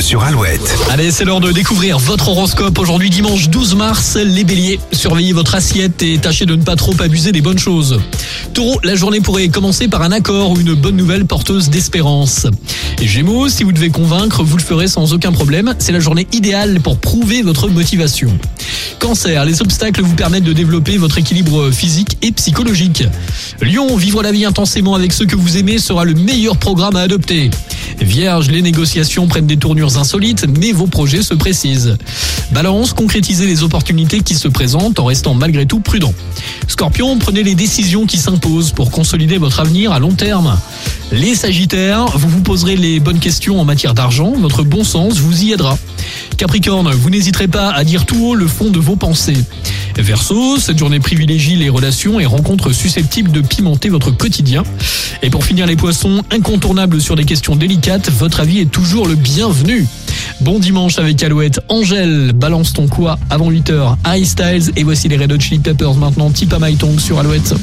sur Alouette. Allez, c'est l'heure de découvrir votre horoscope. Aujourd'hui, dimanche 12 mars, les béliers. Surveillez votre assiette et tâchez de ne pas trop abuser des bonnes choses. Taureau, la journée pourrait commencer par un accord ou une bonne nouvelle porteuse d'espérance. Et Gémeaux, si vous devez convaincre, vous le ferez sans aucun problème. C'est la journée idéale pour prouver votre motivation. Cancer, les obstacles vous permettent de développer votre équilibre physique et psychologique. Lion, vivre la vie intensément avec ceux que vous aimez sera le meilleur programme à adopter. Vierge, les négociations prennent des tournures insolites, mais vos projets se précisent. Balance, concrétisez les opportunités qui se présentent en restant malgré tout prudent. Scorpion, prenez les décisions qui s'imposent pour consolider votre avenir à long terme. Les Sagittaires, vous vous poserez les bonnes questions en matière d'argent, votre bon sens vous y aidera. Capricorne, vous n'hésiterez pas à dire tout haut le fond de vos pensées. Verseau, cette journée privilégie les relations et rencontres susceptibles de pimenter votre quotidien. Et pour finir les poissons, incontournables sur des questions délicates, votre avis est toujours le bienvenu. Bon dimanche avec Alouette. Angèle, balance ton quoi avant 8h. Harry Styles et voici les Red Hot Chili Peppers maintenant. Tipa My Tongue sur Alouette.